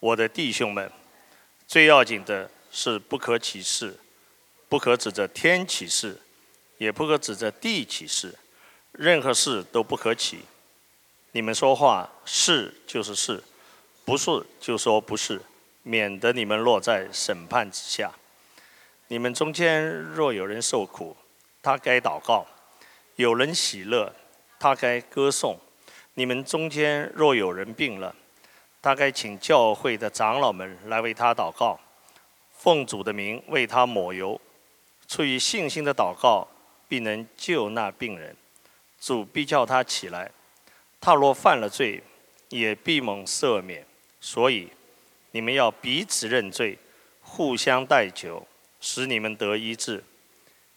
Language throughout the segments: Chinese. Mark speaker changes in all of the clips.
Speaker 1: 我的弟兄们，最要紧的是不可起誓，不可指着天起誓，也不可指着地起誓，任何事都不可起。你们说话是就是是，不是就说不是，免得你们落在审判之下。你们中间若有人受苦，他该祷告；有人喜乐，他该歌颂。你们中间若有人病了，他该请教会的长老们来为他祷告，奉主的名为他抹油，出于信心的祷告必能救那病人，主必叫他起来。他若犯了罪，也必蒙赦免。所以你们要彼此认罪，互相代求，使你们得医治。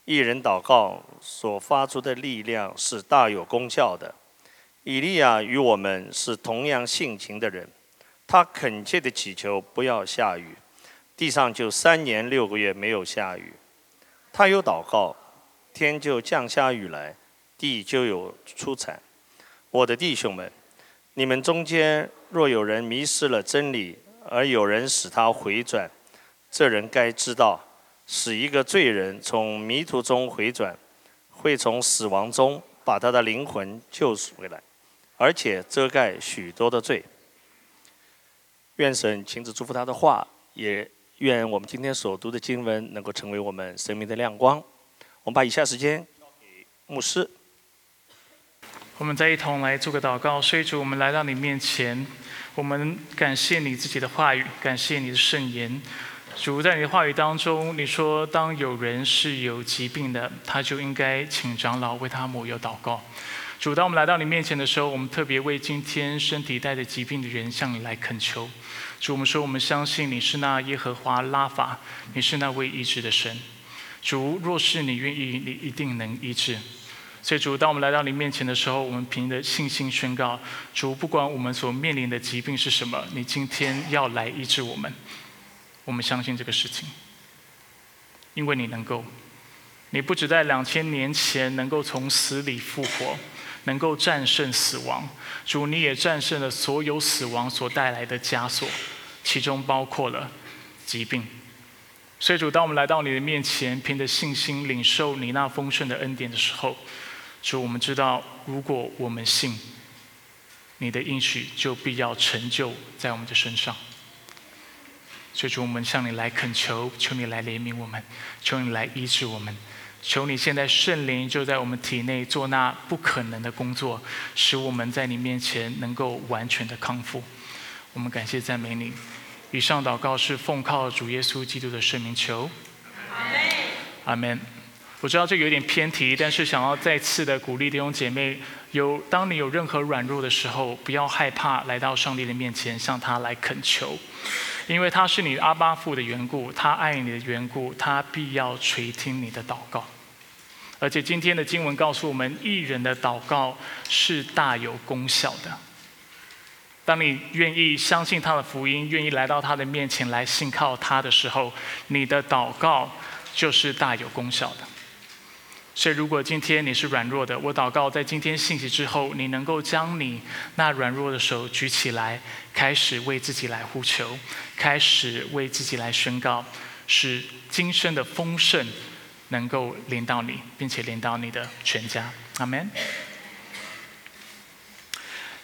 Speaker 1: 一人祷告所发出的力量是大有功效的。以利亚与我们是同样性情的人。他恳切的祈求不要下雨，地上就三年六个月没有下雨。他有祷告，天就降下雨来，地就有出产。我的弟兄们，你们中间若有人迷失了真理，而有人使他回转，这人该知道，使一个罪人从迷途中回转，会从死亡中把他的灵魂救赎回来，而且遮盖许多的罪。愿神亲自祝福他的话，也愿我们今天所读的经文能够成为我们生命的亮光。我们把以下时间交给牧师。
Speaker 2: 我们再一同来做个祷告。所以主，我们来到你面前，我们感谢你自己的话语，感谢你的圣言。主，在你的话语当中，你说当有人是有疾病的，他就应该请长老为他抹油祷告。主，当我们来到你面前的时候，我们特别为今天身体带着疾病的人向你来恳求。主，我们说我们相信你是那耶和华拉法，你是那位医治的神。主，若是你愿意，你一定能医治。所以主，当我们来到你面前的时候，我们凭着信心宣告：主，不管我们所面临的疾病是什么，你今天要来医治我们。我们相信这个事情，因为你能够，你不止在两千年前能够从死里复活。能够战胜死亡，主你也战胜了所有死亡所带来的枷锁，其中包括了疾病。所以主，当我们来到你的面前，凭着信心领受你那丰盛的恩典的时候，主我们知道，如果我们信，你的应许就必要成就在我们的身上。所以主，我们向你来恳求，求你来怜悯我们，求你来医治我们。求你现在圣灵就在我们体内做那不可能的工作，使我们在你面前能够完全的康复。我们感谢赞美你。以上祷告是奉靠主耶稣基督的圣名求。阿门。我知道这有点偏题，但是想要再次的鼓励弟兄姐妹，有当你有任何软弱的时候，不要害怕来到上帝的面前，向他来恳求，因为他是你阿巴父的缘故，他爱你的缘故，他必要垂听你的祷告。而且今天的经文告诉我们，艺人的祷告是大有功效的。当你愿意相信他的福音，愿意来到他的面前来信靠他的时候，你的祷告就是大有功效的。所以，如果今天你是软弱的，我祷告在今天信息之后，你能够将你那软弱的手举起来，开始为自己来呼求，开始为自己来宣告，使今生的丰盛。能够连到你，并且连到你的全家，阿门。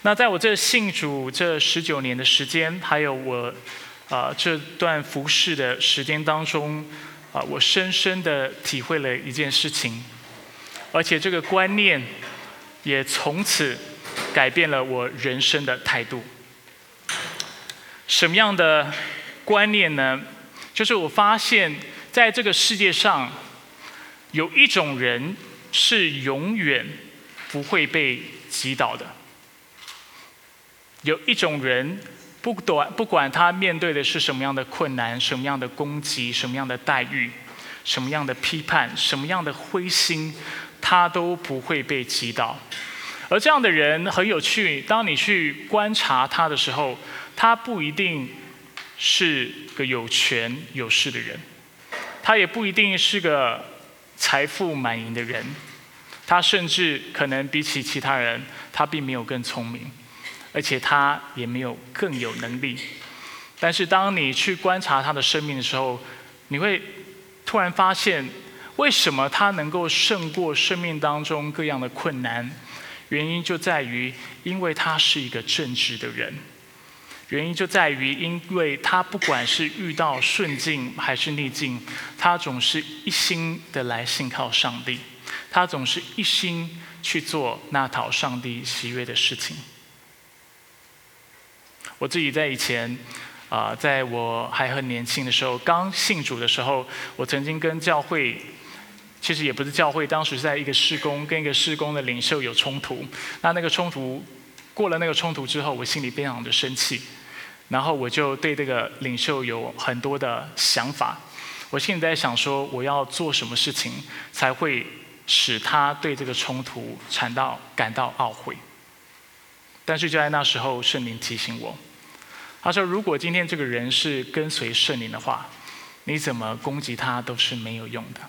Speaker 2: 那在我这信主这十九年的时间，还有我啊这段服侍的时间当中，啊，我深深的体会了一件事情，而且这个观念也从此改变了我人生的态度。什么样的观念呢？就是我发现在这个世界上。有一种人是永远不会被击倒的。有一种人，不管不管他面对的是什么样的困难、什么样的攻击、什么样的待遇、什么样的批判、什么样的灰心，他都不会被击倒。而这样的人很有趣，当你去观察他的时候，他不一定是个有权有势的人，他也不一定是个。财富满盈的人，他甚至可能比起其他人，他并没有更聪明，而且他也没有更有能力。但是当你去观察他的生命的时候，你会突然发现，为什么他能够胜过生命当中各样的困难？原因就在于，因为他是一个正直的人。原因就在于，因为他不管是遇到顺境还是逆境，他总是一心的来信靠上帝，他总是一心去做那讨上帝喜悦的事情。我自己在以前。啊，在我还很年轻的时候，刚信主的时候，我曾经跟教会，其实也不是教会，当时在一个施工，跟一个施工的领袖有冲突。那那个冲突过了那个冲突之后，我心里非常的生气，然后我就对这个领袖有很多的想法。我心里在想说，我要做什么事情才会使他对这个冲突感到感到懊悔？但是就在那时候，圣灵提醒我。他说：“如果今天这个人是跟随圣灵的话，你怎么攻击他都是没有用的，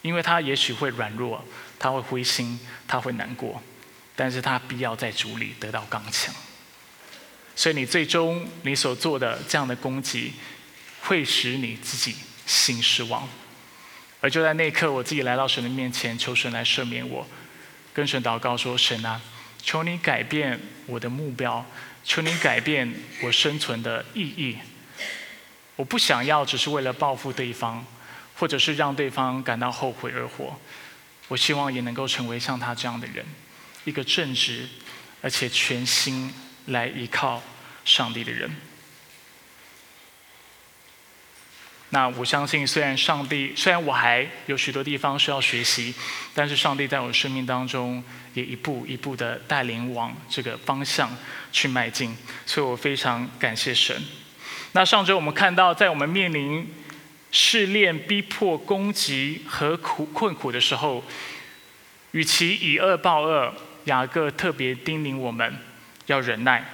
Speaker 2: 因为他也许会软弱，他会灰心，他会难过，但是他必要在主里得到刚强。所以你最终你所做的这样的攻击，会使你自己心失望。而就在那一刻，我自己来到神的面前，求神来赦免我，跟神祷告说：神啊，求你改变我的目标。”求你改变我生存的意义。我不想要只是为了报复对方，或者是让对方感到后悔而活。我希望也能够成为像他这样的人，一个正直而且全心来依靠上帝的人。那我相信，虽然上帝，虽然我还有许多地方需要学习，但是上帝在我生命当中也一步一步的带领往这个方向去迈进，所以我非常感谢神。那上周我们看到，在我们面临试炼、逼迫、攻击和苦困苦的时候，与其以恶报恶，雅各特别叮咛我们要忍耐。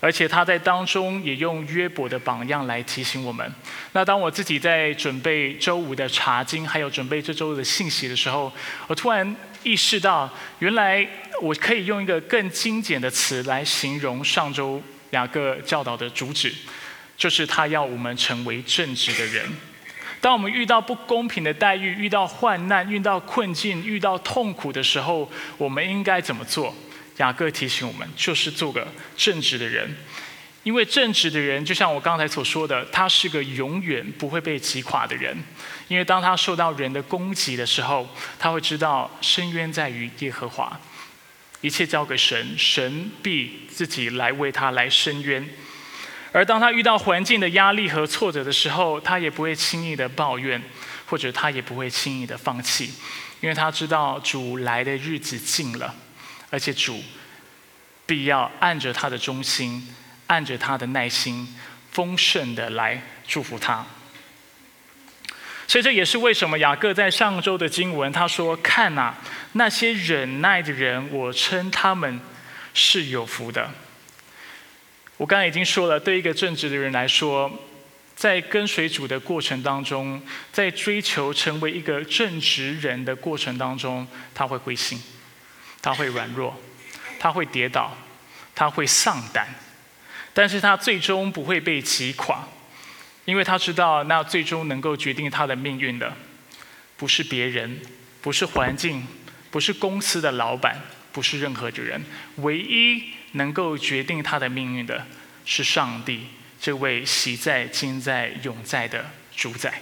Speaker 2: 而且他在当中也用约伯的榜样来提醒我们。那当我自己在准备周五的查经，还有准备这周的信息的时候，我突然意识到，原来我可以用一个更精简的词来形容上周两个教导的主旨，就是他要我们成为正直的人。当我们遇到不公平的待遇、遇到患难、遇到困境、遇到痛苦的时候，我们应该怎么做？雅各提醒我们，就是做个正直的人，因为正直的人，就像我刚才所说的，他是个永远不会被击垮的人。因为当他受到人的攻击的时候，他会知道深渊在于耶和华，一切交给神，神必自己来为他来伸冤。而当他遇到环境的压力和挫折的时候，他也不会轻易的抱怨，或者他也不会轻易的放弃，因为他知道主来的日子近了。而且主必要按着他的忠心，按着他的耐心，丰盛的来祝福他。所以这也是为什么雅各在上周的经文他说：“看呐，那些忍耐的人，我称他们是有福的。”我刚才已经说了，对一个正直的人来说，在跟随主的过程当中，在追求成为一个正直人的过程当中，他会灰心。他会软弱，他会跌倒，他会丧胆，但是他最终不会被击垮，因为他知道那最终能够决定他的命运的，不是别人，不是环境，不是公司的老板，不是任何的人，唯一能够决定他的命运的是上帝，这位喜在、今在、永在的主宰。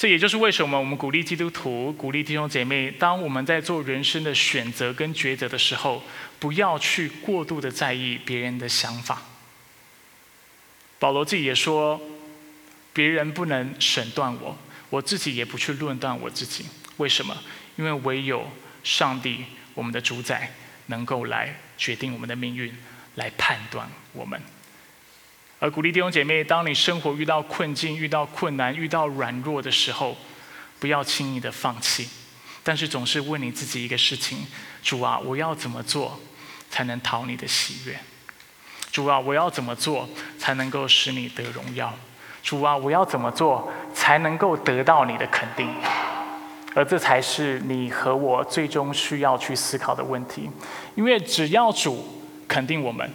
Speaker 2: 这也就是为什么我们鼓励基督徒、鼓励弟兄姐妹，当我们在做人生的选择跟抉择的时候，不要去过度的在意别人的想法。保罗自己也说，别人不能审断我，我自己也不去论断我自己。为什么？因为唯有上帝，我们的主宰，能够来决定我们的命运，来判断我们。而鼓励弟兄姐妹，当你生活遇到困境、遇到困难、遇到软弱的时候，不要轻易的放弃，但是总是问你自己一个事情：主啊，我要怎么做才能讨你的喜悦？主啊，我要怎么做才能够使你得荣耀？主啊，我要怎么做才能够得到你的肯定？而这才是你和我最终需要去思考的问题，因为只要主肯定我们。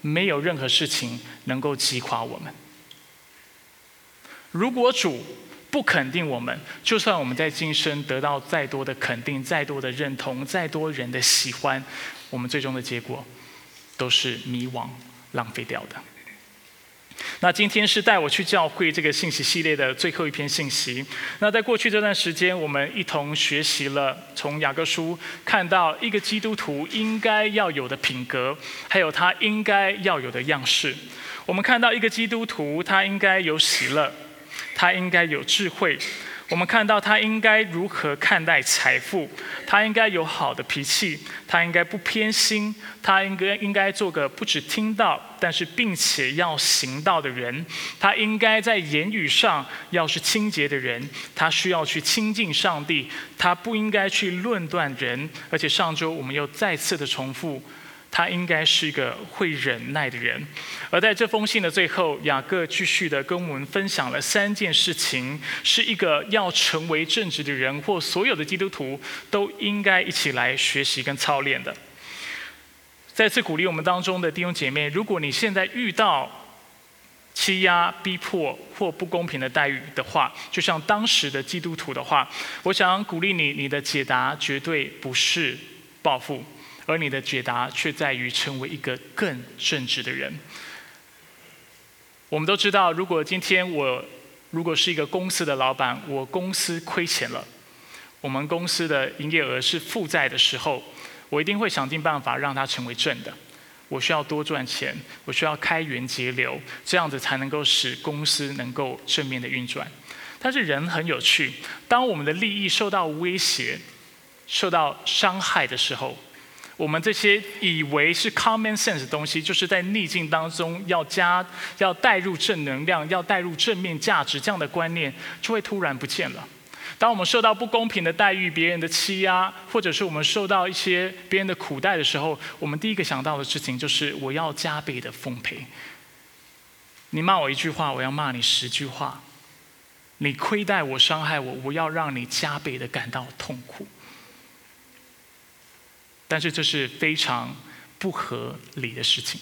Speaker 2: 没有任何事情能够击垮我们。如果主不肯定我们，就算我们在今生得到再多的肯定、再多的认同、再多人的喜欢，我们最终的结果都是迷惘、浪费掉的。那今天是带我去教会这个信息系列的最后一篇信息。那在过去这段时间，我们一同学习了从雅各书看到一个基督徒应该要有的品格，还有他应该要有的样式。我们看到一个基督徒，他应该有喜乐，他应该有智慧。我们看到他应该如何看待财富，他应该有好的脾气，他应该不偏心，他应该应该做个不只听到，但是并且要行道的人，他应该在言语上要是清洁的人，他需要去亲近上帝，他不应该去论断人，而且上周我们又再次的重复。他应该是一个会忍耐的人，而在这封信的最后，雅各继续的跟我们分享了三件事情，是一个要成为正直的人，或所有的基督徒都应该一起来学习跟操练的。再次鼓励我们当中的弟兄姐妹，如果你现在遇到欺压、逼迫或不公平的待遇的话，就像当时的基督徒的话，我想鼓励你，你的解答绝对不是报复。而你的解答却在于成为一个更正直的人。我们都知道，如果今天我如果是一个公司的老板，我公司亏钱了，我们公司的营业额是负债的时候，我一定会想尽办法让它成为正的。我需要多赚钱，我需要开源节流，这样子才能够使公司能够正面的运转。但是人很有趣，当我们的利益受到威胁、受到伤害的时候。我们这些以为是 common sense 的东西，就是在逆境当中要加、要带入正能量、要带入正面价值这样的观念，就会突然不见了。当我们受到不公平的待遇、别人的欺压，或者是我们受到一些别人的苦待的时候，我们第一个想到的事情就是我要加倍的奉陪。你骂我一句话，我要骂你十句话；你亏待我、伤害我，我要让你加倍的感到痛苦。但是这是非常不合理的事情。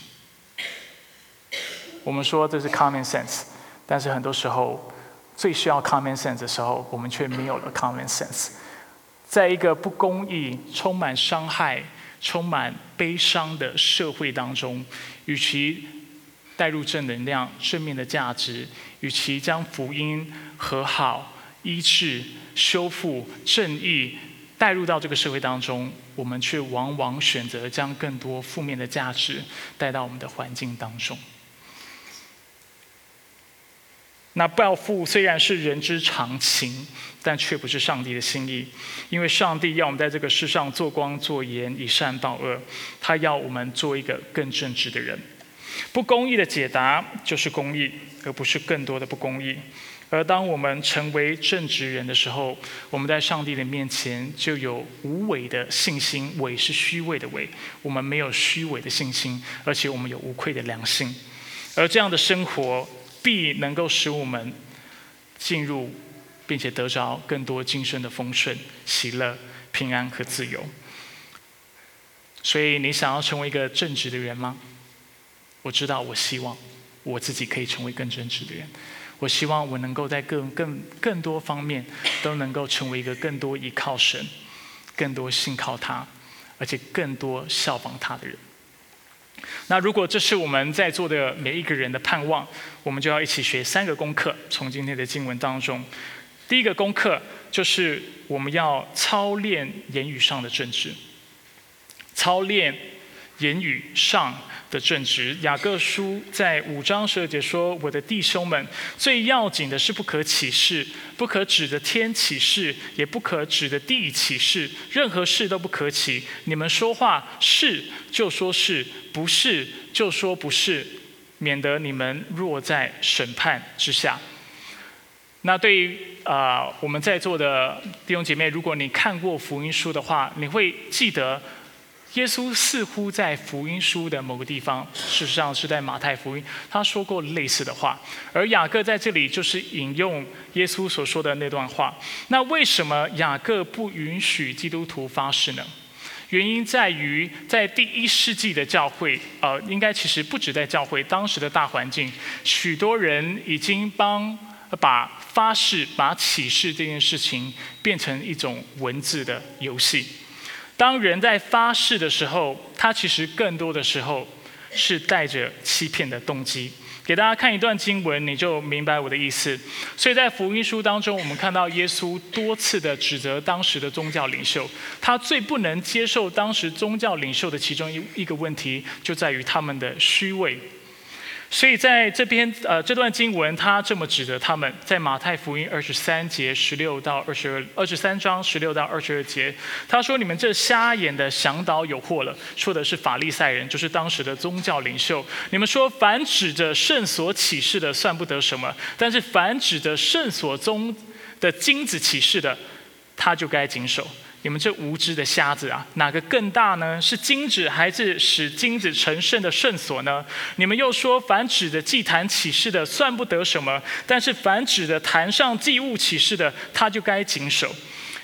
Speaker 2: 我们说这是 common sense，但是很多时候最需要 common sense 的时候，我们却没有了 common sense。在一个不公义、充满伤害、充满悲伤的社会当中，与其带入正能量、正面的价值，与其将福音和好、医治、修复、正义。带入到这个社会当中，我们却往往选择将更多负面的价值带到我们的环境当中。那报复虽然是人之常情，但却不是上帝的心意，因为上帝要我们在这个世上做光做盐，以善报恶，他要我们做一个更正直的人。不公义的解答就是公义，而不是更多的不公义。而当我们成为正直人的时候，我们在上帝的面前就有无伪的信心。伪是虚伪的伪，我们没有虚伪的信心，而且我们有无愧的良心。而这样的生活必能够使我们进入，并且得着更多今生的丰盛、喜乐、平安和自由。所以，你想要成为一个正直的人吗？我知道，我希望我自己可以成为更正直的人。我希望我能够在更更更多方面都能够成为一个更多依靠神、更多信靠他，而且更多效仿他的人。那如果这是我们在座的每一个人的盼望，我们就要一起学三个功课。从今天的经文当中，第一个功课就是我们要操练言语上的正直，操练言语上。的正直，雅各书在五章十二节说：“我的弟兄们，最要紧的是不可起誓，不可指着天起誓，也不可指着地起誓，任何事都不可起。你们说话是就说是，不是就说不是，免得你们落在审判之下。”那对于啊我们在座的弟兄姐妹，如果你看过福音书的话，你会记得。耶稣似乎在福音书的某个地方，事实上是在马太福音，他说过类似的话。而雅各在这里就是引用耶稣所说的那段话。那为什么雅各不允许基督徒发誓呢？原因在于，在第一世纪的教会，呃，应该其实不止在教会，当时的大环境，许多人已经帮把发誓、把启示这件事情变成一种文字的游戏。当人在发誓的时候，他其实更多的时候是带着欺骗的动机。给大家看一段经文，你就明白我的意思。所以在福音书当中，我们看到耶稣多次的指责当时的宗教领袖，他最不能接受当时宗教领袖的其中一一个问题，就在于他们的虚伪。所以在这边，呃，这段经文他这么指责他们，在马太福音二十三节十六到二十二，二十三章十六到二十二节，他说：“你们这瞎眼的向导有祸了。”说的是法利赛人，就是当时的宗教领袖。你们说，凡指着圣所启示的，算不得什么；但是凡指着圣所中的金子启示的，他就该谨守。你们这无知的瞎子啊，哪个更大呢？是金子还是使金子成圣的圣所呢？你们又说，凡指的祭坛启示的算不得什么，但是凡指的坛上祭物启示的，他就该谨守。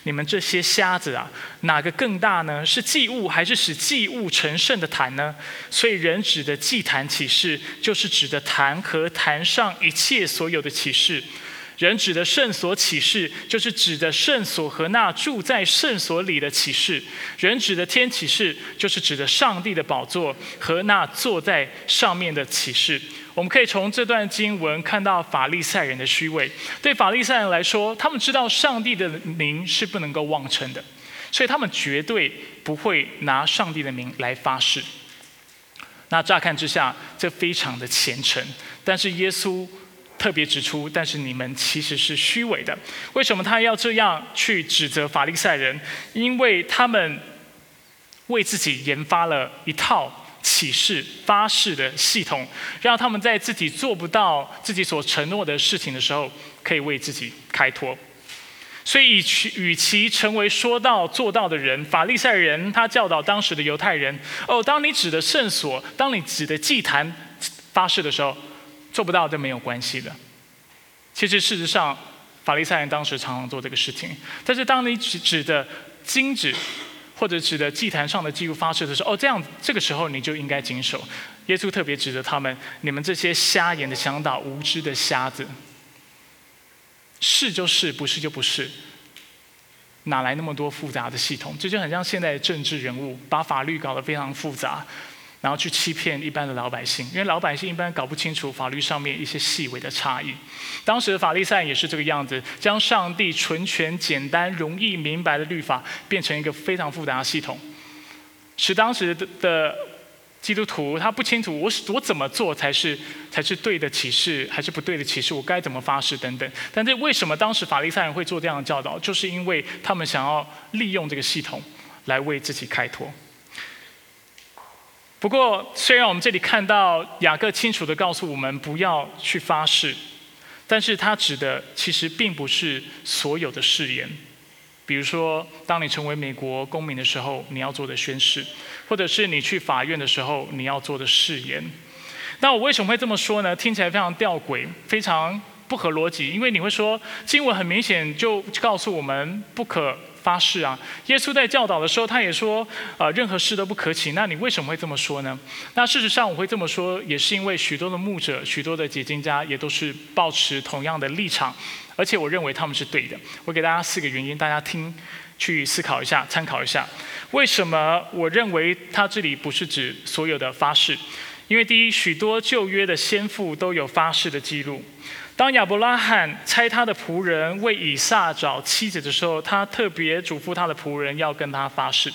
Speaker 2: 你们这些瞎子啊，哪个更大呢？是祭物还是使祭物成圣的坛呢？所以人指的祭坛启示，就是指的坛和坛上一切所有的启示。人指的圣所启示，就是指的圣所和那住在圣所里的启示；人指的天启示，就是指的上帝的宝座和那坐在上面的启示。我们可以从这段经文看到法利赛人的虚伪。对法利赛人来说，他们知道上帝的名是不能够妄称的，所以他们绝对不会拿上帝的名来发誓。那乍看之下，这非常的虔诚，但是耶稣。特别指出，但是你们其实是虚伪的。为什么他要这样去指责法利赛人？因为他们为自己研发了一套启示发誓的系统，让他们在自己做不到自己所承诺的事情的时候，可以为自己开脱。所以，与其与其成为说到做到的人，法利赛人他教导当时的犹太人：哦，当你指的圣所，当你指的祭坛发誓的时候。做不到都没有关系的。其实事实上，法利赛人当时常常做这个事情。但是当你指指的金子，或者指的祭坛上的祭物发誓的时候，哦，这样这个时候你就应该谨守。耶稣特别指责他们：你们这些瞎眼的向导、无知的瞎子，是就是，不是就不是，哪来那么多复杂的系统？这就很像现在的政治人物，把法律搞得非常复杂。然后去欺骗一般的老百姓，因为老百姓一般搞不清楚法律上面一些细微的差异。当时的法利赛也是这个样子，将上帝纯全、简单、容易明白的律法变成一个非常复杂的系统，使当时的的基督徒他不清楚我我怎么做才是才是对的启示，还是不对的启示，我该怎么发誓等等。但这为什么当时法利赛人会做这样的教导？就是因为他们想要利用这个系统来为自己开脱。不过，虽然我们这里看到雅各清楚的告诉我们不要去发誓，但是他指的其实并不是所有的誓言。比如说，当你成为美国公民的时候，你要做的宣誓，或者是你去法院的时候你要做的誓言。那我为什么会这么说呢？听起来非常吊诡，非常不合逻辑。因为你会说，经文很明显就告诉我们不可。发誓啊！耶稣在教导的时候，他也说，呃，任何事都不可起。那你为什么会这么说呢？那事实上，我会这么说，也是因为许多的牧者、许多的解经家也都是保持同样的立场，而且我认为他们是对的。我给大家四个原因，大家听，去思考一下，参考一下。为什么我认为他这里不是指所有的发誓？因为第一，许多旧约的先父都有发誓的记录。当亚伯拉罕差他的仆人为以撒找妻子的时候，他特别嘱咐他的仆人要跟他发誓。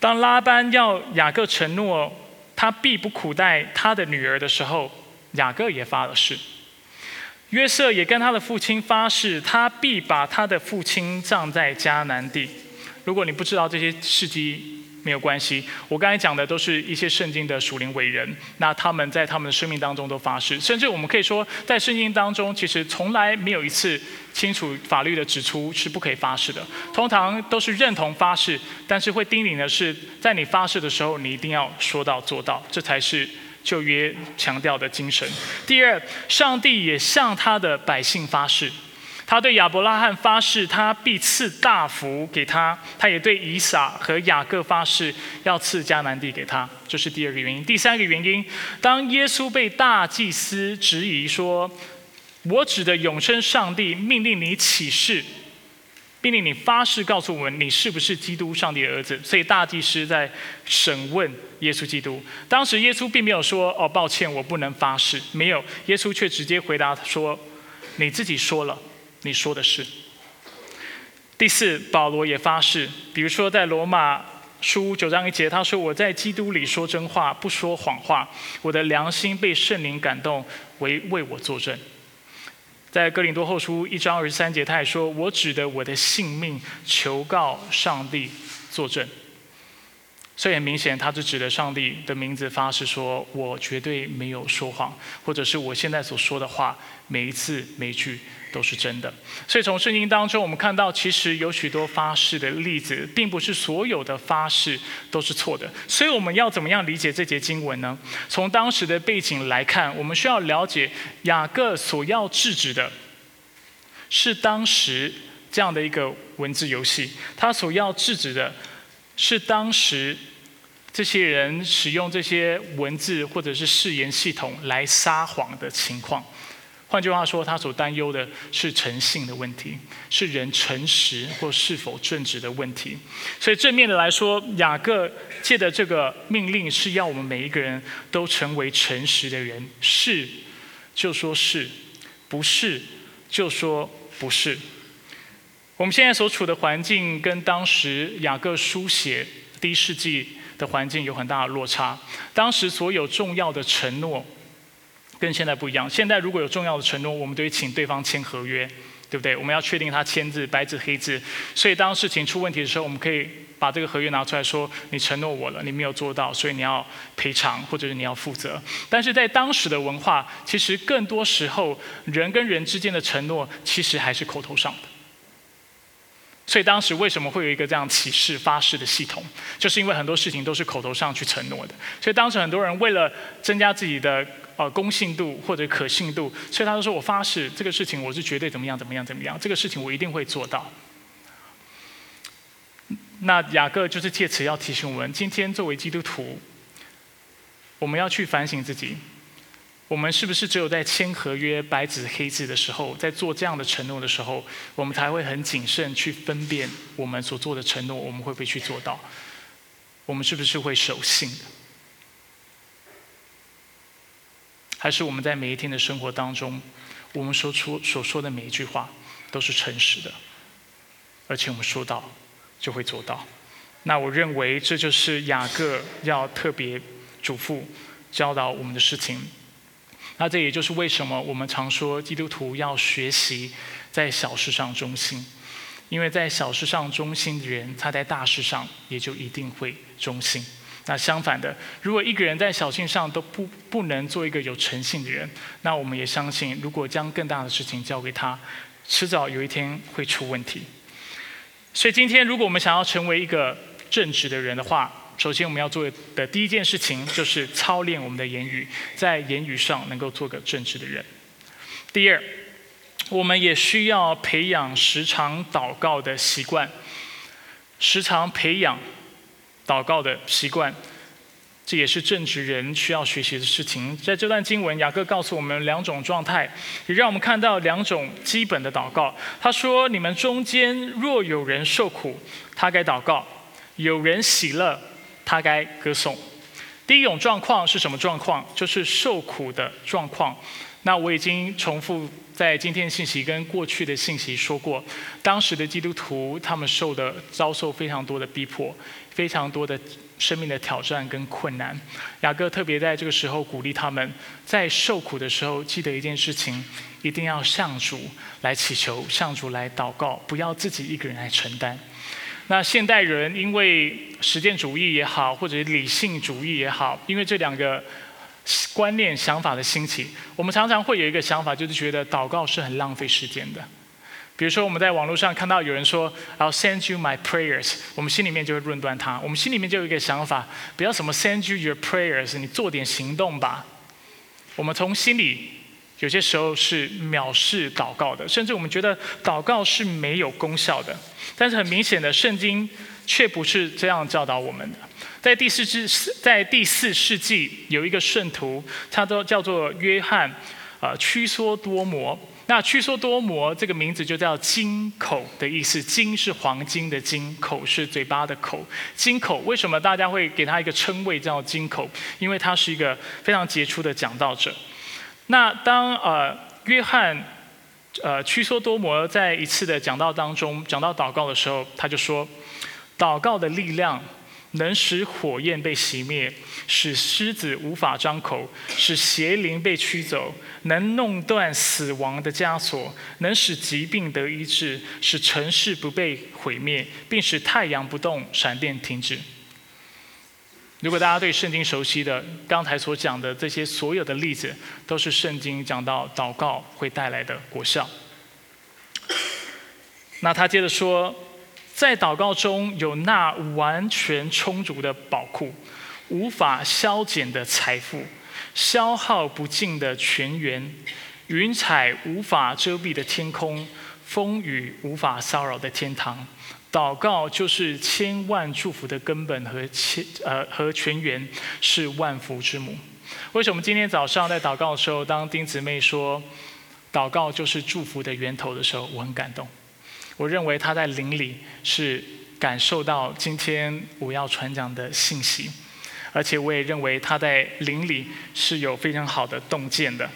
Speaker 2: 当拉班要雅各承诺他必不苦待他的女儿的时候，雅各也发了誓。约瑟也跟他的父亲发誓，他必把他的父亲葬在迦南地。如果你不知道这些事迹，没有关系，我刚才讲的都是一些圣经的属灵伟人，那他们在他们的生命当中都发誓，甚至我们可以说，在圣经当中，其实从来没有一次清楚法律的指出是不可以发誓的，通常都是认同发誓，但是会叮咛的是，在你发誓的时候，你一定要说到做到，这才是旧约强调的精神。第二，上帝也向他的百姓发誓。他对亚伯拉罕发誓，他必赐大福给他；他也对以撒和雅各发誓，要赐迦南地给他。这是第二个原因。第三个原因，当耶稣被大祭司质疑说：“我指的永生上帝命令你起誓，命令你发誓，告诉我们你是不是基督上帝的儿子。”所以大祭司在审问耶稣基督。当时耶稣并没有说：“哦，抱歉，我不能发誓。”没有，耶稣却直接回答说：“你自己说了。”你说的是。第四，保罗也发誓，比如说在罗马书九章一节，他说：“我在基督里说真话，不说谎话，我的良心被圣灵感动，为为我作证。”在哥林多后书一章二十三节，他也说：“我指的我的性命，求告上帝作证。”所以很明显，他是指的上帝的名字发誓说：“我绝对没有说谎，或者是我现在所说的话，每一次每一句都是真的。”所以从圣经当中，我们看到其实有许多发誓的例子，并不是所有的发誓都是错的。所以我们要怎么样理解这节经文呢？从当时的背景来看，我们需要了解雅各所要制止的，是当时这样的一个文字游戏，他所要制止的。是当时这些人使用这些文字或者是誓言系统来撒谎的情况。换句话说，他所担忧的是诚信的问题，是人诚实或是否正直的问题。所以正面的来说，雅各借的这个命令是要我们每一个人都成为诚实的人，是就说是，不是就说不是。我们现在所处的环境跟当时雅各书写第一世纪的环境有很大的落差。当时所有重要的承诺跟现在不一样。现在如果有重要的承诺，我们都会请对方签合约，对不对？我们要确定他签字，白纸黑字。所以当事情出问题的时候，我们可以把这个合约拿出来说：“你承诺我了，你没有做到，所以你要赔偿，或者是你要负责。”但是在当时的文化，其实更多时候人跟人之间的承诺，其实还是口头上的。所以当时为什么会有一个这样起誓发誓的系统，就是因为很多事情都是口头上去承诺的。所以当时很多人为了增加自己的呃公信度或者可信度，所以他就说我发誓这个事情我是绝对怎么样怎么样怎么样，这个事情我一定会做到。那雅各就是借此要提醒我们，今天作为基督徒，我们要去反省自己。我们是不是只有在签合约、白纸黑字的时候，在做这样的承诺的时候，我们才会很谨慎去分辨我们所做的承诺，我们会不会去做到？我们是不是会守信的？还是我们在每一天的生活当中，我们说出所说的每一句话都是诚实的，而且我们说到就会做到？那我认为这就是雅各要特别嘱咐、教导我们的事情。那这也就是为什么我们常说基督徒要学习在小事上忠心，因为在小事上忠心的人，他在大事上也就一定会忠心。那相反的，如果一个人在小事上都不不能做一个有诚信的人，那我们也相信，如果将更大的事情交给他，迟早有一天会出问题。所以今天，如果我们想要成为一个正直的人的话，首先，我们要做的第一件事情就是操练我们的言语，在言语上能够做个正直的人。第二，我们也需要培养时常祷告的习惯，时常培养祷告的习惯，这也是正直人需要学习的事情。在这段经文，雅各告诉我们两种状态，也让我们看到两种基本的祷告。他说：“你们中间若有人受苦，他该祷告；有人喜乐。”他该歌颂。第一种状况是什么状况？就是受苦的状况。那我已经重复在今天信息跟过去的信息说过，当时的基督徒他们受的遭受非常多的逼迫，非常多的生命的挑战跟困难。雅各特别在这个时候鼓励他们，在受苦的时候，记得一件事情，一定要向主来祈求，向主来祷告，不要自己一个人来承担。那现代人因为实践主义也好，或者理性主义也好，因为这两个观念想法的兴起，我们常常会有一个想法，就是觉得祷告是很浪费时间的。比如说我们在网络上看到有人说 "I'll send you my prayers"，我们心里面就会论断他，我们心里面就有一个想法，不要什么 "send you your prayers"，你做点行动吧。我们从心里有些时候是藐视祷告的，甚至我们觉得祷告是没有功效的。但是很明显的，圣经却不是这样教导我们的。在第四世，在第四世纪有一个圣徒，他都叫做约翰，呃，屈缩多摩。那屈缩多摩这个名字就叫金口的意思，金是黄金的金，口是嘴巴的口。金口为什么大家会给他一个称谓叫金口？因为他是一个非常杰出的讲道者。那当呃约翰呃屈缩多摩在一次的讲道当中讲到祷告的时候，他就说，祷告的力量。能使火焰被熄灭，使狮子无法张口，使邪灵被驱走，能弄断死亡的枷锁，能使疾病得医治，使城市不被毁灭，并使太阳不动，闪电停止。如果大家对圣经熟悉的，刚才所讲的这些所有的例子，都是圣经讲到祷告会带来的果效。那他接着说。在祷告中有那完全充足的宝库，无法消减的财富，消耗不尽的泉源，云彩无法遮蔽的天空，风雨无法骚扰的天堂。祷告就是千万祝福的根本和千呃和泉源，是万福之母。为什么今天早上在祷告的时候，当丁姊妹说祷告就是祝福的源头的时候，我很感动。我认为她在灵里是感受到今天我要传讲的信息，而且我也认为她在灵里是有非常好的洞见的。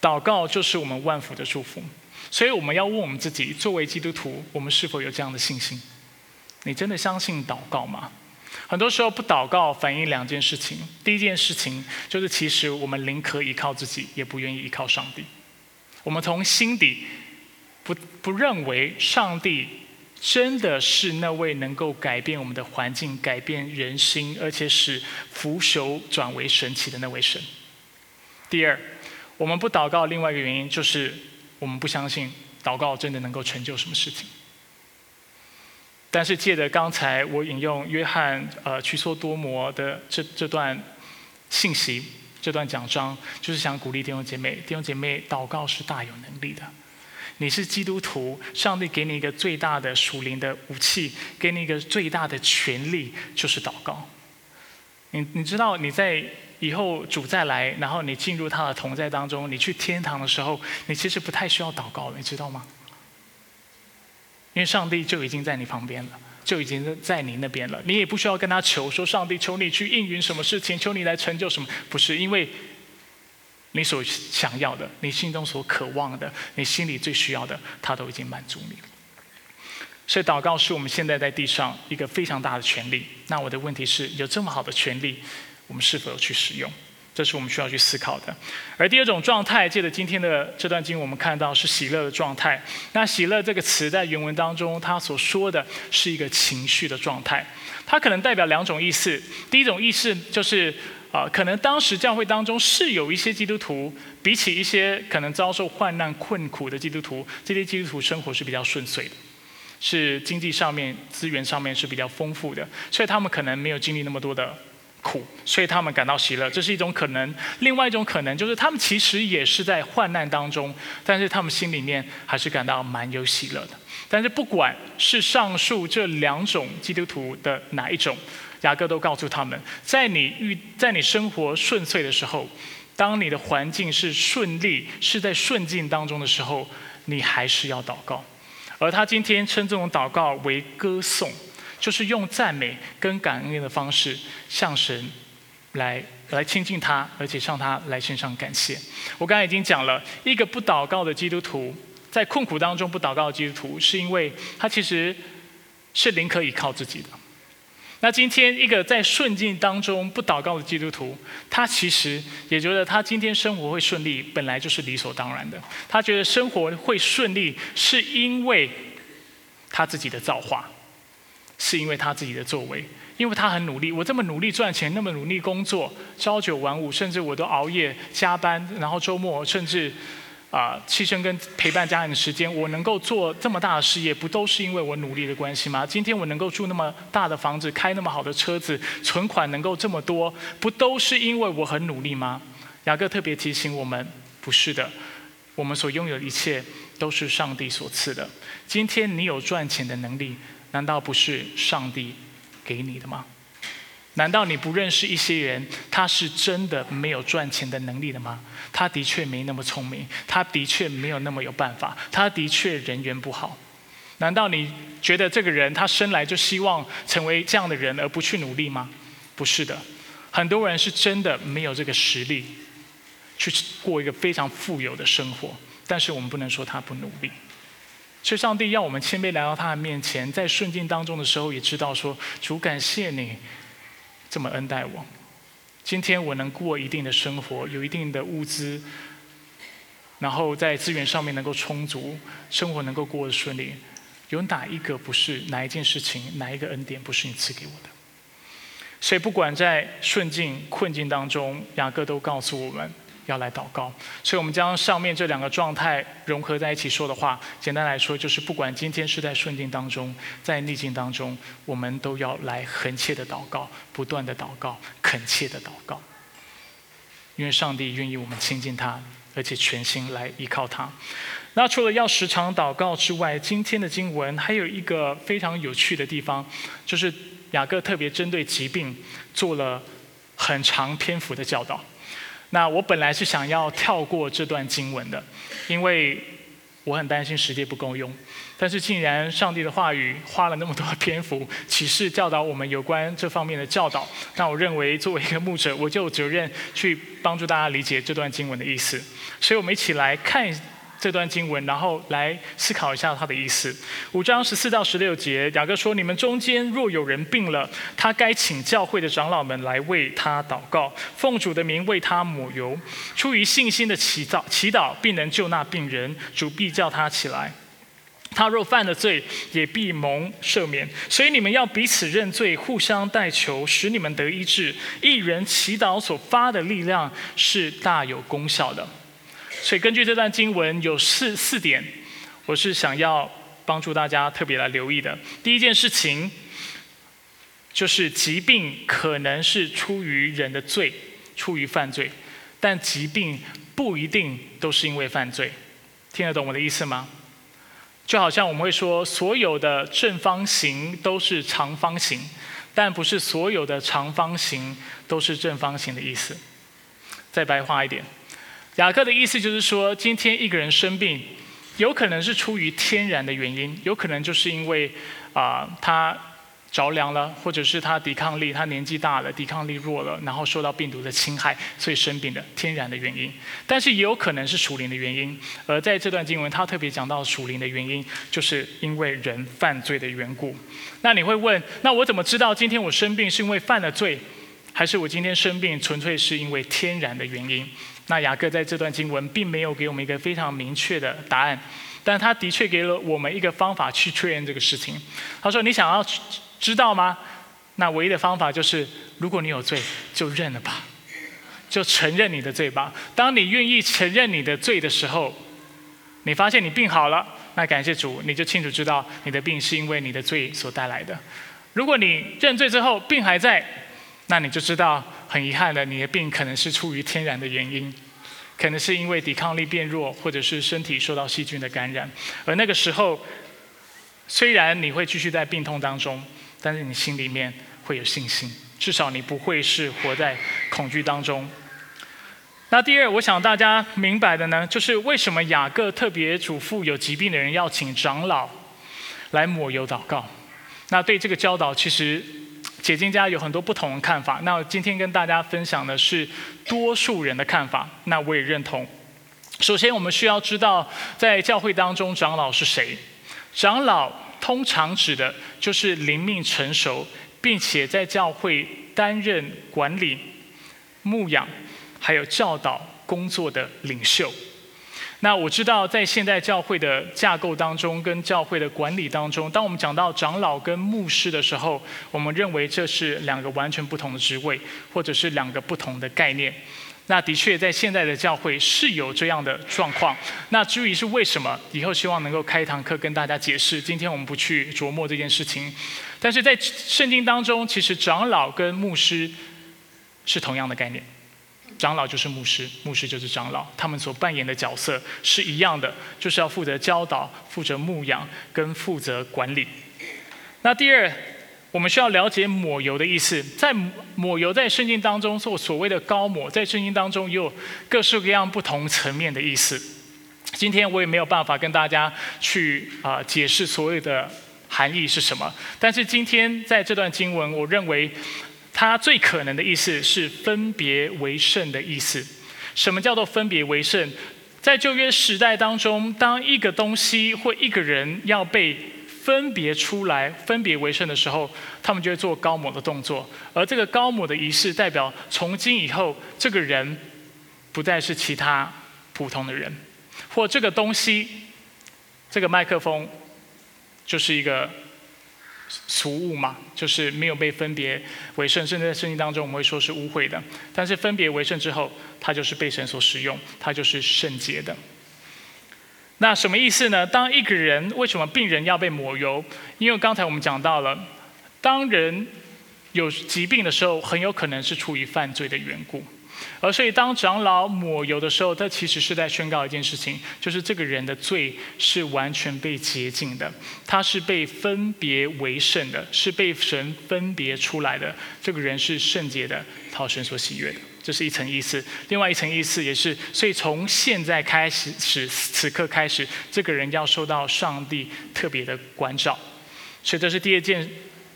Speaker 2: 祷告就是我们万福的祝福，所以我们要问我们自己：作为基督徒，我们是否有这样的信心？你真的相信祷告吗？很多时候不祷告，反映两件事情。第一件事情就是，其实我们宁可依靠自己，也不愿意依靠上帝。我们从心底。不不认为上帝真的是那位能够改变我们的环境、改变人心，而且使腐朽转为神奇的那位神。第二，我们不祷告，另外一个原因就是我们不相信祷告真的能够成就什么事情。但是借着刚才我引用约翰呃屈缩多摩的这这段信息、这段讲章，就是想鼓励弟兄姐妹，弟兄姐妹，祷告是大有能力的。你是基督徒，上帝给你一个最大的属灵的武器，给你一个最大的权利，就是祷告。你你知道你在以后主再来，然后你进入他的同在当中，你去天堂的时候，你其实不太需要祷告了，你知道吗？因为上帝就已经在你旁边了，就已经在你那边了，你也不需要跟他求说上帝求你去应允什么事情，求你来成就什么，不是因为。你所想要的，你心中所渴望的，你心里最需要的，他都已经满足你了。所以祷告是我们现在在地上一个非常大的权利。那我的问题是，有这么好的权利，我们是否有去使用？这是我们需要去思考的。而第二种状态，借着今天的这段经，我们看到是喜乐的状态。那喜乐这个词在原文当中，它所说的是一个情绪的状态。它可能代表两种意思。第一种意思就是。啊，可能当时教会当中是有一些基督徒，比起一些可能遭受患难困苦的基督徒，这些基督徒生活是比较顺遂的，是经济上面、资源上面是比较丰富的，所以他们可能没有经历那么多的苦，所以他们感到喜乐，这是一种可能。另外一种可能就是他们其实也是在患难当中，但是他们心里面还是感到蛮有喜乐的。但是不管是上述这两种基督徒的哪一种。雅各都告诉他们，在你遇在你生活顺遂的时候，当你的环境是顺利，是在顺境当中的时候，你还是要祷告。而他今天称这种祷告为歌颂，就是用赞美跟感恩的方式向神来来亲近他，而且向他来献上感谢。我刚才已经讲了一个不祷告的基督徒，在困苦当中不祷告的基督徒，是因为他其实是宁可依靠自己的。那今天一个在顺境当中不祷告的基督徒，他其实也觉得他今天生活会顺利，本来就是理所当然的。他觉得生活会顺利，是因为他自己的造化，是因为他自己的作为，因为他很努力。我这么努力赚钱，那么努力工作，朝九晚五，甚至我都熬夜加班，然后周末甚至。啊，牺牲跟陪伴家人的时间，我能够做这么大的事业，不都是因为我努力的关系吗？今天我能够住那么大的房子，开那么好的车子，存款能够这么多，不都是因为我很努力吗？雅各特别提醒我们，不是的，我们所拥有的一切都是上帝所赐的。今天你有赚钱的能力，难道不是上帝给你的吗？难道你不认识一些人，他是真的没有赚钱的能力的吗？他的确没那么聪明，他的确没有那么有办法，他的确人缘不好。难道你觉得这个人他生来就希望成为这样的人而不去努力吗？不是的，很多人是真的没有这个实力去过一个非常富有的生活，但是我们不能说他不努力。所以上帝要我们谦卑来到他的面前，在顺境当中的时候，也知道说主感谢你。这么恩待我，今天我能过一定的生活，有一定的物资，然后在资源上面能够充足，生活能够过得顺利，有哪一个不是哪一件事情，哪一个恩典不是你赐给我的？所以不管在顺境困境当中，雅各都告诉我们。要来祷告，所以我们将上面这两个状态融合在一起说的话，简单来说就是，不管今天是在顺境当中，在逆境当中，我们都要来恳切的祷告，不断的祷告，恳切的祷告，因为上帝愿意我们亲近他，而且全心来依靠他。那除了要时常祷告之外，今天的经文还有一个非常有趣的地方，就是雅各特别针对疾病做了很长篇幅的教导。那我本来是想要跳过这段经文的，因为我很担心时间不够用。但是竟然上帝的话语花了那么多篇幅，启示教导我们有关这方面的教导，那我认为作为一个牧者，我就有责任去帮助大家理解这段经文的意思。所以我们一起来看。这段经文，然后来思考一下它的意思。五章十四到十六节，雅各说：“你们中间若有人病了，他该请教会的长老们来为他祷告，奉主的名为他抹油，出于信心的祈祷，祈祷必能救那病人，主必叫他起来。他若犯了罪，也必蒙赦免。所以你们要彼此认罪，互相代求，使你们得医治。一人祈祷所发的力量是大有功效的。”所以根据这段经文有四四点，我是想要帮助大家特别来留意的。第一件事情，就是疾病可能是出于人的罪，出于犯罪，但疾病不一定都是因为犯罪。听得懂我的意思吗？就好像我们会说，所有的正方形都是长方形，但不是所有的长方形都是正方形的意思。再白话一点。雅各的意思就是说，今天一个人生病，有可能是出于天然的原因，有可能就是因为啊他着凉了，或者是他抵抗力他年纪大了，抵抗力弱了，然后受到病毒的侵害，所以生病的天然的原因。但是也有可能是属灵的原因，而在这段经文，他特别讲到属灵的原因，就是因为人犯罪的缘故。那你会问，那我怎么知道今天我生病是因为犯了罪，还是我今天生病纯粹是因为天然的原因？那雅各在这段经文并没有给我们一个非常明确的答案，但他的确给了我们一个方法去确认这个事情。他说：“你想要知道吗？那唯一的方法就是，如果你有罪，就认了吧，就承认你的罪吧。当你愿意承认你的罪的时候，你发现你病好了，那感谢主，你就清楚知道你的病是因为你的罪所带来的。如果你认罪之后病还在，那你就知道。”很遗憾的，你的病可能是出于天然的原因，可能是因为抵抗力变弱，或者是身体受到细菌的感染。而那个时候，虽然你会继续在病痛当中，但是你心里面会有信心，至少你不会是活在恐惧当中。那第二，我想大家明白的呢，就是为什么雅各特别嘱咐有疾病的人要请长老来抹油祷告。那对这个教导，其实。解经家有很多不同的看法，那今天跟大家分享的是多数人的看法，那我也认同。首先，我们需要知道在教会当中长老是谁。长老通常指的就是灵命成熟，并且在教会担任管理、牧养还有教导工作的领袖。那我知道，在现代教会的架构当中，跟教会的管理当中，当我们讲到长老跟牧师的时候，我们认为这是两个完全不同的职位，或者是两个不同的概念。那的确，在现在的教会是有这样的状况。那至于是为什么，以后希望能够开一堂课跟大家解释。今天我们不去琢磨这件事情。但是在圣经当中，其实长老跟牧师是同样的概念。长老就是牧师，牧师就是长老，他们所扮演的角色是一样的，就是要负责教导、负责牧养跟负责管理。那第二，我们需要了解抹油的意思。在抹油在圣经当中做所谓的高抹，在圣经当中也有各式各样不同层面的意思。今天我也没有办法跟大家去啊解释所谓的含义是什么。但是今天在这段经文，我认为它最可能的意思是分别为圣的意思。什么叫做分别为圣？在旧约时代当中，当一个东西或一个人要被分别出来、分别为圣的时候，他们就会做高某的动作。而这个高某的仪式，代表从今以后，这个人不再是其他普通的人，或这个东西，这个麦克风，就是一个俗物嘛，就是没有被分别为圣，甚至在圣经当中我们会说是污秽的。但是分别为圣之后，它就是被神所使用，它就是圣洁的。那什么意思呢？当一个人为什么病人要被抹油？因为刚才我们讲到了，当人有疾病的时候，很有可能是出于犯罪的缘故。而所以当长老抹油的时候，他其实是在宣告一件事情，就是这个人的罪是完全被洁净的，他是被分别为圣的，是被神分别出来的。这个人是圣洁的，讨神所喜悦的。这是一层意思，另外一层意思也是，所以从现在开始，此此刻开始，这个人要受到上帝特别的关照。所以这是第二件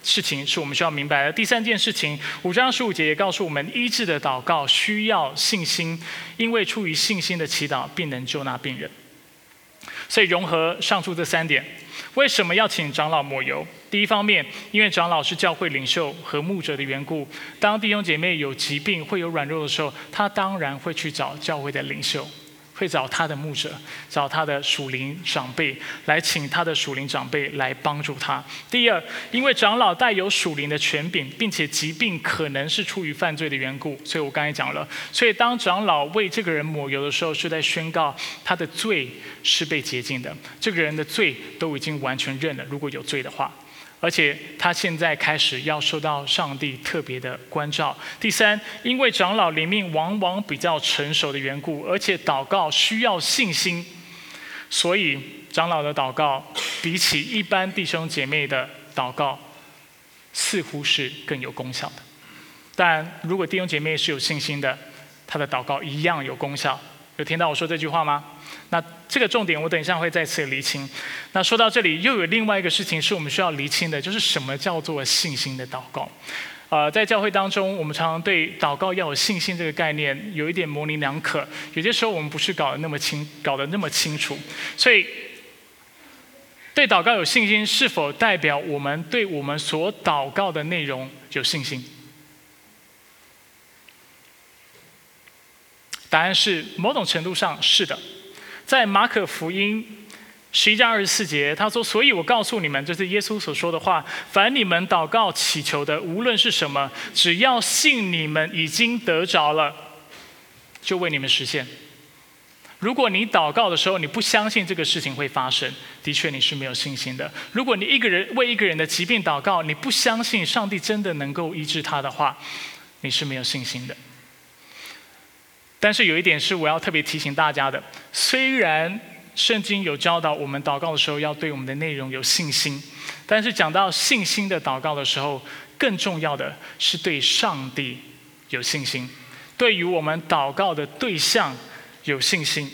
Speaker 2: 事情，是我们需要明白的。第三件事情，五章十五节也告诉我们，医治的祷告需要信心，因为出于信心的祈祷，必能救那病人。所以融合上述这三点。为什么要请长老抹油？第一方面，因为长老是教会领袖和牧者的缘故。当弟兄姐妹有疾病、会有软弱的时候，他当然会去找教会的领袖。会找他的牧者，找他的属灵长辈来请他的属灵长辈来帮助他。第二，因为长老带有属灵的权柄，并且疾病可能是出于犯罪的缘故，所以我刚才讲了。所以当长老为这个人抹油的时候，是在宣告他的罪是被洁净的，这个人的罪都已经完全认了。如果有罪的话。而且他现在开始要受到上帝特别的关照。第三，因为长老灵命往往比较成熟的缘故，而且祷告需要信心，所以长老的祷告比起一般弟兄姐妹的祷告，似乎是更有功效的。但如果弟兄姐妹是有信心的，他的祷告一样有功效。有听到我说这句话吗？那这个重点我等一下会再次厘清。那说到这里，又有另外一个事情是我们需要厘清的，就是什么叫做信心的祷告？呃，在教会当中，我们常常对祷告要有信心这个概念有一点模棱两可，有些时候我们不是搞得那么清，搞得那么清楚。所以，对祷告有信心，是否代表我们对我们所祷告的内容有信心？答案是某种程度上是的。在马可福音十一章二十四节，他说：“所以我告诉你们，这是耶稣所说的话。凡你们祷告祈求的，无论是什么，只要信你们已经得着了，就为你们实现。如果你祷告的时候，你不相信这个事情会发生，的确你是没有信心的。如果你一个人为一个人的疾病祷告，你不相信上帝真的能够医治他的话，你是没有信心的。”但是有一点是我要特别提醒大家的：虽然圣经有教导我们祷告的时候要对我们的内容有信心，但是讲到信心的祷告的时候，更重要的是对上帝有信心，对于我们祷告的对象有信心。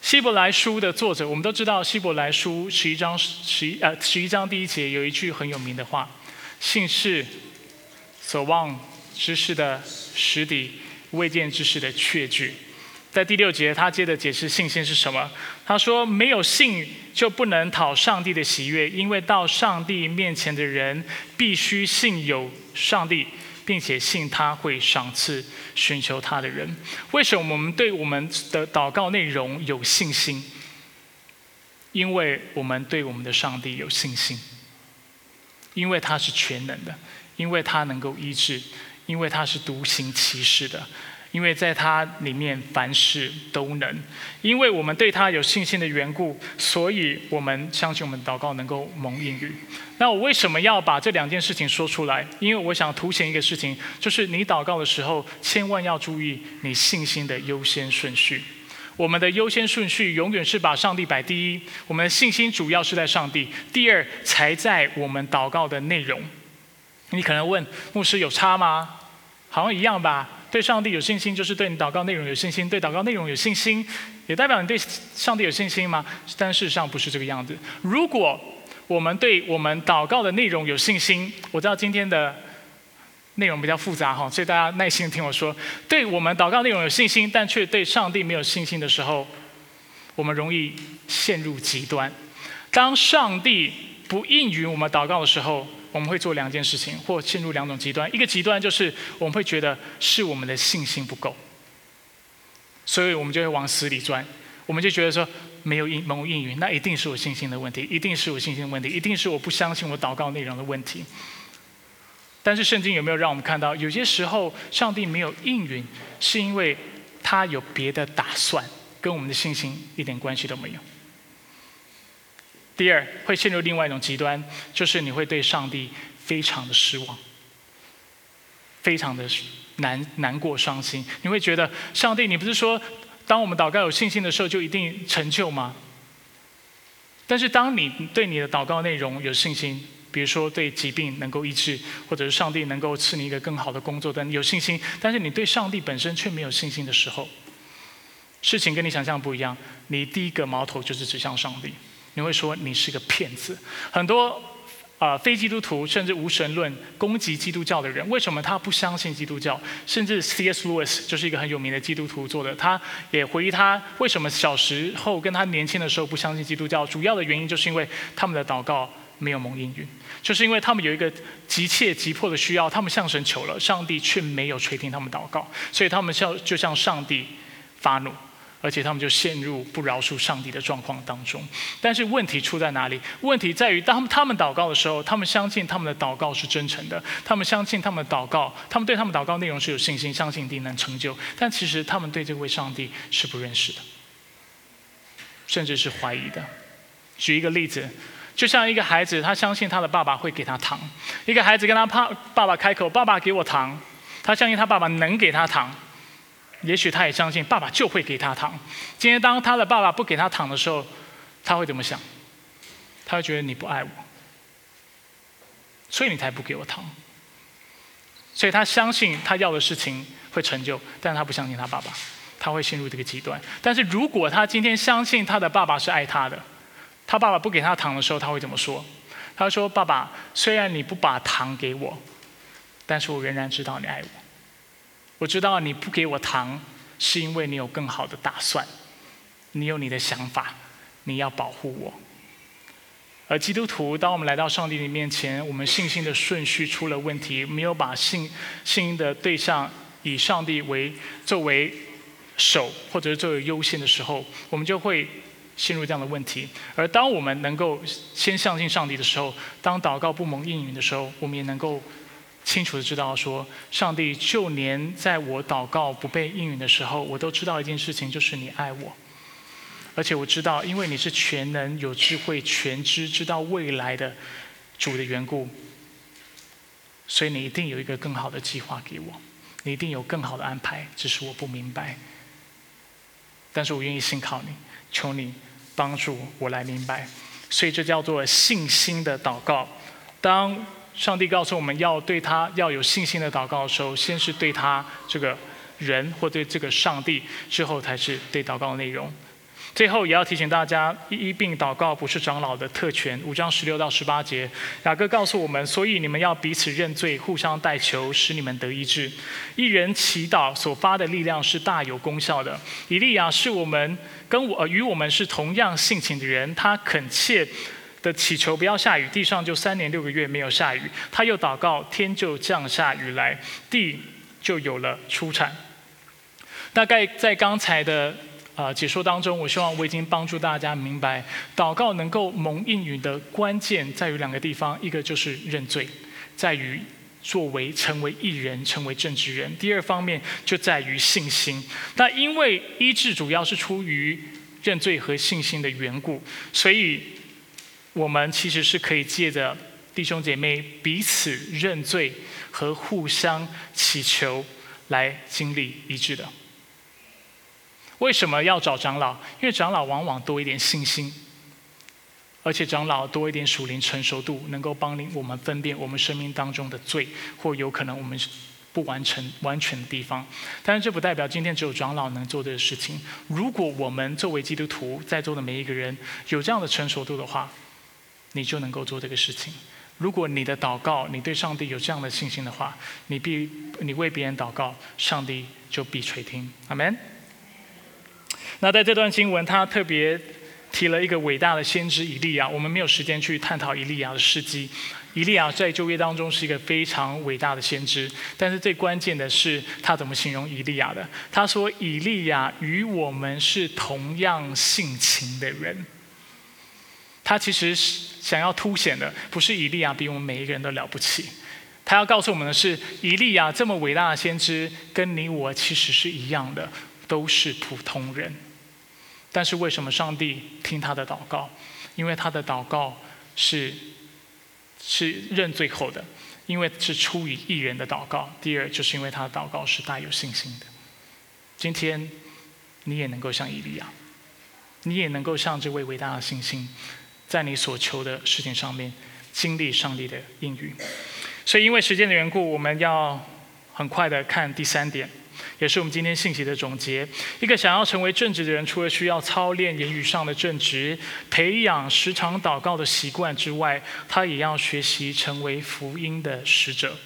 Speaker 2: 希伯来书的作者，我们都知道，希伯来书十一章十一呃十一章第一节有一句很有名的话：“信是所望之事的实底。”未见之事的确据，在第六节，他接着解释信心是什么。他说：“没有信，就不能讨上帝的喜悦，因为到上帝面前的人，必须信有上帝，并且信他会赏赐寻求他的人。为什么我们对我们的祷告内容有信心？因为我们对我们的上帝有信心，因为他是全能的，因为他能够医治。”因为他是独行其事的，因为在他里面凡事都能。因为我们对他有信心的缘故，所以我们相信我们祷告能够蒙应允。那我为什么要把这两件事情说出来？因为我想凸显一个事情，就是你祷告的时候，千万要注意你信心的优先顺序。我们的优先顺序永远是把上帝摆第一，我们的信心主要是在上帝，第二才在我们祷告的内容。你可能问牧师有差吗？好像一样吧。对上帝有信心，就是对你祷告内容有信心；对祷告内容有信心，也代表你对上帝有信心吗？但事实上不是这个样子。如果我们对我们祷告的内容有信心，我知道今天的内容比较复杂哈，所以大家耐心听我说。对我们祷告内容有信心，但却对上帝没有信心的时候，我们容易陷入极端。当上帝不应允我们祷告的时候，我们会做两件事情，或陷入两种极端。一个极端就是我们会觉得是我们的信心不够，所以我们就会往死里钻。我们就觉得说没有应蒙应允，那一定是我信心的问题，一定是我信心的问题，一定是我不相信我祷告内容的问题。但是圣经有没有让我们看到，有些时候上帝没有应允，是因为他有别的打算，跟我们的信心一点关系都没有。第二，会陷入另外一种极端，就是你会对上帝非常的失望，非常的难难过、伤心。你会觉得，上帝，你不是说，当我们祷告有信心的时候，就一定成就吗？但是，当你对你的祷告内容有信心，比如说对疾病能够医治，或者是上帝能够赐你一个更好的工作，等有信心，但是你对上帝本身却没有信心的时候，事情跟你想象不一样。你第一个矛头就是指向上帝。你会说你是个骗子。很多啊非基督徒甚至无神论攻击基督教的人，为什么他不相信基督教？甚至 C.S. Lewis 就是一个很有名的基督徒做的，他也回忆他为什么小时候跟他年轻的时候不相信基督教，主要的原因就是因为他们的祷告没有蒙应允，就是因为他们有一个急切急迫的需要，他们向神求了，上帝却没有垂听他们祷告，所以他们向就向上帝发怒。而且他们就陷入不饶恕上帝的状况当中。但是问题出在哪里？问题在于，当他们祷告的时候，他们相信他们的祷告是真诚的，他们相信他们的祷告，他们对他们祷告内容是有信心，相信一定能成就。但其实他们对这位上帝是不认识的，甚至是怀疑的。举一个例子，就像一个孩子，他相信他的爸爸会给他糖。一个孩子跟他爸爸爸开口：“爸爸给我糖。”他相信他爸爸能给他糖。也许他也相信爸爸就会给他糖。今天当他的爸爸不给他糖的时候，他会怎么想？他会觉得你不爱我，所以你才不给我糖。所以他相信他要的事情会成就，但他不相信他爸爸，他会陷入这个极端。但是如果他今天相信他的爸爸是爱他的，他爸爸不给他糖的时候，他会怎么说？他说：“爸爸，虽然你不把糖给我，但是我仍然知道你爱我。”我知道你不给我糖，是因为你有更好的打算，你有你的想法，你要保护我。而基督徒，当我们来到上帝的面前，我们信心的顺序出了问题，没有把信信的对象以上帝为作为首或者是作为优先的时候，我们就会陷入这样的问题。而当我们能够先相信上帝的时候，当祷告不蒙应允的时候，我们也能够。清楚的知道说，上帝就连在我祷告不被应允的时候，我都知道一件事情，就是你爱我。而且我知道，因为你是全能、有智慧、全知、知道未来的主的缘故，所以你一定有一个更好的计划给我，你一定有更好的安排，只是我不明白。但是我愿意信靠你，求你帮助我来明白。所以这叫做信心的祷告。当上帝告诉我们要对他要有信心的祷告的时候，先是对他这个人或对这个上帝，之后才是对祷告的内容。最后也要提醒大家，一并祷告不是长老的特权。五章十六到十八节，雅各告诉我们，所以你们要彼此认罪，互相代求，使你们得医治。一人祈祷所发的力量是大有功效的。以利亚是我们跟我与我们是同样性情的人，他恳切。的祈求不要下雨，地上就三年六个月没有下雨。他又祷告，天就降下雨来，地就有了出产。大概在刚才的啊解说当中，我希望我已经帮助大家明白，祷告能够蒙应允的关键在于两个地方，一个就是认罪，在于作为成为艺人、成为政治人。第二方面就在于信心。那因为医治主要是出于认罪和信心的缘故，所以我们其实是可以借着弟兄姐妹彼此认罪和互相祈求来经历医治的。为什么要找长老？因为长老往往多一点信心。而且长老多一点属灵成熟度，能够帮领我们分辨我们生命当中的罪，或有可能我们不完成完全的地方。但是这不代表今天只有长老能做这个事情。如果我们作为基督徒在座的每一个人有这样的成熟度的话，你就能够做这个事情。如果你的祷告，你对上帝有这样的信心的话，你必你为别人祷告，上帝就必垂听。阿门。那在这段经文，他特别。提了一个伟大的先知以利亚，我们没有时间去探讨以利亚的事迹。以利亚在旧约当中是一个非常伟大的先知，但是最关键的是他怎么形容以利亚的？他说：“以利亚与我们是同样性情的人。”他其实想要凸显的不是以利亚比我们每一个人都了不起，他要告诉我们的是，以利亚这么伟大的先知，跟你我其实是一样的，都是普通人。但是为什么上帝听他的祷告？因为他的祷告是是认罪后的，因为是出于艺人的祷告。第二，就是因为他的祷告是带有信心的。今天你也能够像以利亚，你也能够像这位伟大的信心，在你所求的事情上面经历上帝的应允。所以，因为时间的缘故，我们要很快的看第三点。也是我们今天信息的总结。一个想要成为正直的人，除了需要操练言语上的正直，培养时常祷告的习惯之外，他也要学习成为福音的使者。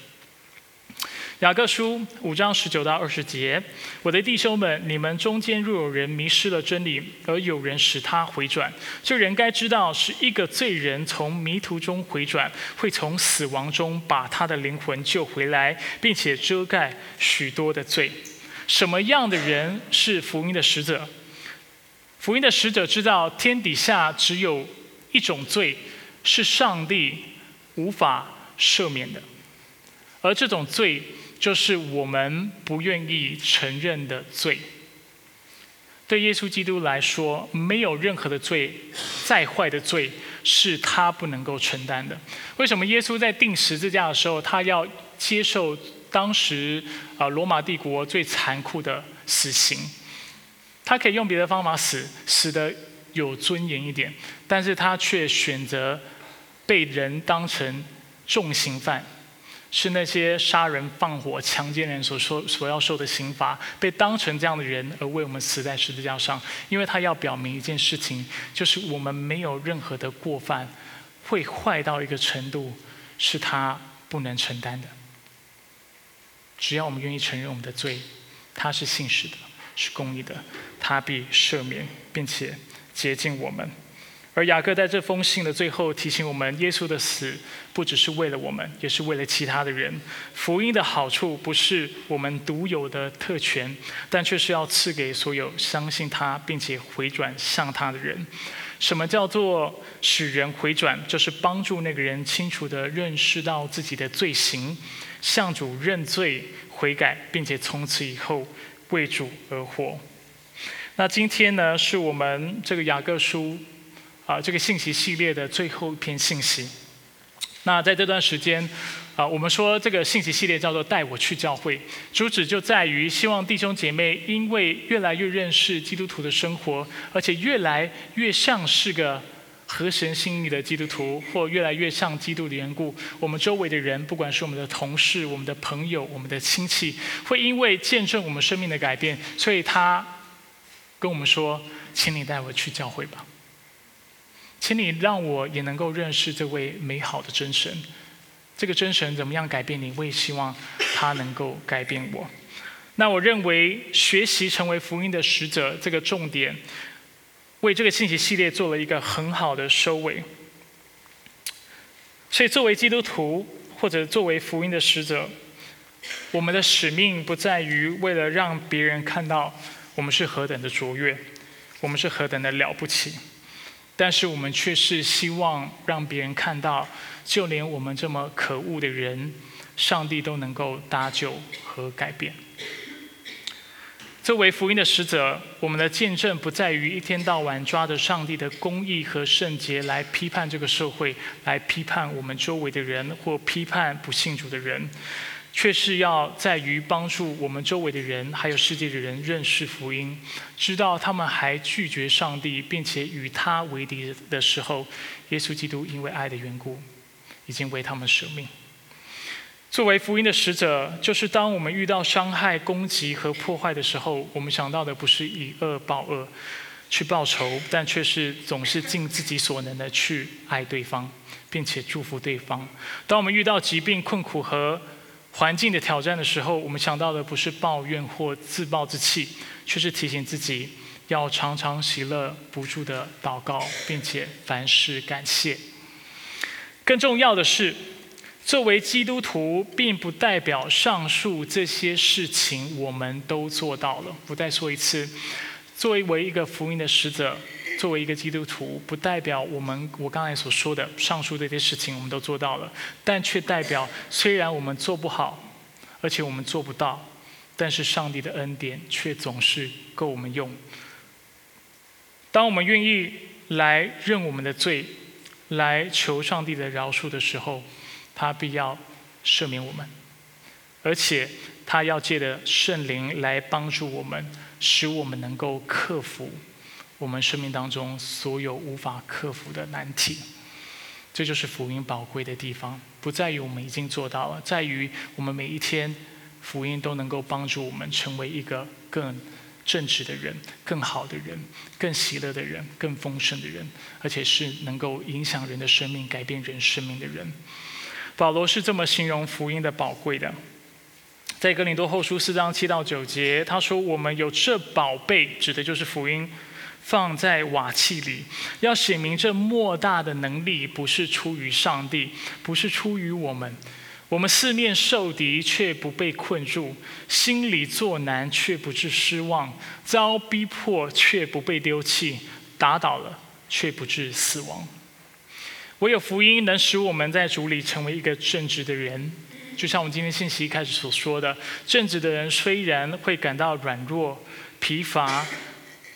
Speaker 2: 雅各书五章十九到二十节：我的弟兄们，你们中间若有人迷失了真理，而有人使他回转，这人该知道是一个罪人从迷途中回转，会从死亡中把他的灵魂救回来，并且遮盖许多的罪。什么样的人是福音的使者？福音的使者知道天底下只有一种罪是上帝无法赦免的，而这种罪就是我们不愿意承认的罪。对耶稣基督来说，没有任何的罪，再坏的罪是他不能够承担的。为什么耶稣在钉十字架的时候，他要接受？当时啊，罗马帝国最残酷的死刑，他可以用别的方法死，死的有尊严一点，但是他却选择被人当成重刑犯，是那些杀人放火、强奸人所受所要受的刑罚，被当成这样的人而为我们死在十字架上，因为他要表明一件事情，就是我们没有任何的过犯会坏到一个程度，是他不能承担的。只要我们愿意承认我们的罪，他是信实的，是公义的，他必赦免并且洁净我们。而雅各在这封信的最后提醒我们：耶稣的死不只是为了我们，也是为了其他的人。福音的好处不是我们独有的特权，但却是要赐给所有相信他并且回转向他的人。什么叫做使人回转？就是帮助那个人清楚地认识到自己的罪行。向主认罪悔改，并且从此以后为主而活。那今天呢，是我们这个雅各书啊这个信息系列的最后一篇信息。那在这段时间啊，我们说这个信息系列叫做“带我去教会”，主旨就在于希望弟兄姐妹因为越来越认识基督徒的生活，而且越来越像是个。合神心意的基督徒，或越来越像基督的缘故，我们周围的人，不管是我们的同事、我们的朋友、我们的亲戚，会因为见证我们生命的改变，所以他跟我们说：“请你带我去教会吧，请你让我也能够认识这位美好的真神。这个真神怎么样改变你？我也希望他能够改变我。那我认为，学习成为福音的使者，这个重点。”为这个信息系列做了一个很好的收尾。所以，作为基督徒或者作为福音的使者，我们的使命不在于为了让别人看到我们是何等的卓越，我们是何等的了不起，但是我们却是希望让别人看到，就连我们这么可恶的人，上帝都能够搭救和改变。作为福音的使者，我们的见证不在于一天到晚抓着上帝的公义和圣洁来批判这个社会，来批判我们周围的人，或批判不信主的人，却是要在于帮助我们周围的人，还有世界的人认识福音，知道他们还拒绝上帝，并且与他为敌的时候，耶稣基督因为爱的缘故，已经为他们舍命。作为福音的使者，就是当我们遇到伤害、攻击和破坏的时候，我们想到的不是以恶报恶，去报仇，但却是总是尽自己所能的去爱对方，并且祝福对方。当我们遇到疾病、困苦和环境的挑战的时候，我们想到的不是抱怨或自暴自弃，却是提醒自己要常常喜乐、不住的祷告，并且凡事感谢。更重要的是。作为基督徒，并不代表上述这些事情我们都做到了。我再说一次，作为一个福音的使者，作为一个基督徒，不代表我们我刚才所说的上述这些事情我们都做到了，但却代表虽然我们做不好，而且我们做不到，但是上帝的恩典却总是够我们用。当我们愿意来认我们的罪，来求上帝的饶恕的时候。他必要赦免我们，而且他要借着圣灵来帮助我们，使我们能够克服我们生命当中所有无法克服的难题。这就是福音宝贵的地方，不在于我们已经做到了，在于我们每一天福音都能够帮助我们成为一个更正直的人、更好的人、更喜乐的人、更丰盛的人，而且是能够影响人的生命、改变人生命的人。保罗是这么形容福音的宝贵的，在格林多后书四章七到九节，他说：“我们有这宝贝，指的就是福音，放在瓦器里，要显明这莫大的能力不是出于上帝，不是出于我们。我们四面受敌，却不被困住；心里作难，却不致失望；遭逼迫，却不被丢弃；打倒了，却不致死亡。”唯有福音能使我们在主里成为一个正直的人，就像我们今天信息一开始所说的，正直的人虽然会感到软弱、疲乏、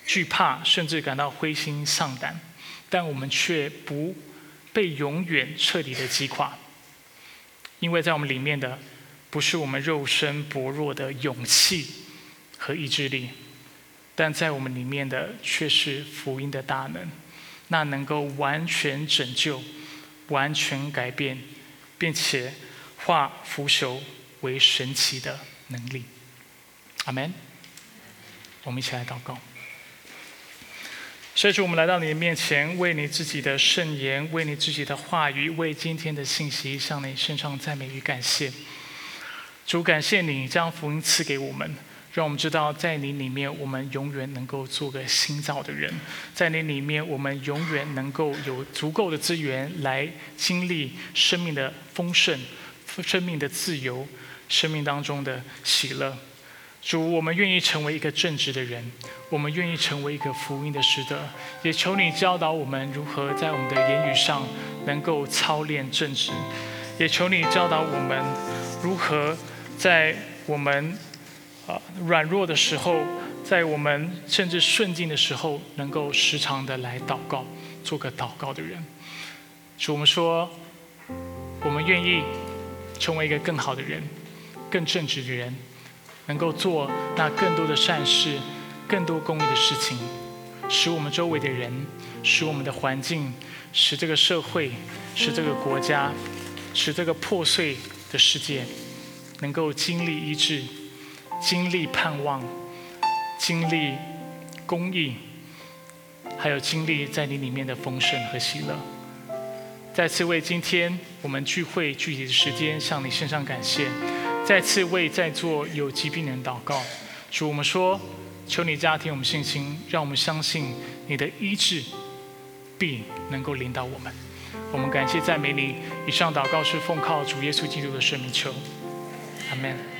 Speaker 2: 惧怕，甚至感到灰心丧胆，但我们却不被永远彻底的击垮，因为在我们里面的不是我们肉身薄弱的勇气和意志力，但在我们里面的却是福音的大能，那能够完全拯救。完全改变，并且化腐朽为神奇的能力。阿门。我们一起来祷告。所以主，我们来到你的面前，为你自己的圣言，为你自己的话语，为今天的信息，向你献上赞美与感谢。主，感谢你将福音赐给我们。让我们知道，在你里面，我们永远能够做个新造的人；在你里面，我们永远能够有足够的资源来经历生命的丰盛、生命的自由、生命当中的喜乐。主，我们愿意成为一个正直的人，我们愿意成为一个福音的使者，也求你教导我们如何在我们的言语上能够操练正直，也求你教导我们如何在我们。啊，软弱的时候，在我们甚至顺境的时候，能够时常的来祷告，做个祷告的人。主，我们说，我们愿意成为一个更好的人，更正直的人，能够做那更多的善事，更多公益的事情，使我们周围的人，使我们的环境，使这个社会，使这个国家，使这个破碎的世界，能够经历医治。经历盼望，经历公益，还有经历在你里面的丰盛和喜乐。再次为今天我们聚会具体的时间向你献上感谢。再次为在座有疾病人祷告。主，我们说，求你加添我们信心，让我们相信你的医治必能够领导我们。我们感谢赞美你。以上祷告是奉靠主耶稣基督的圣名求，阿门。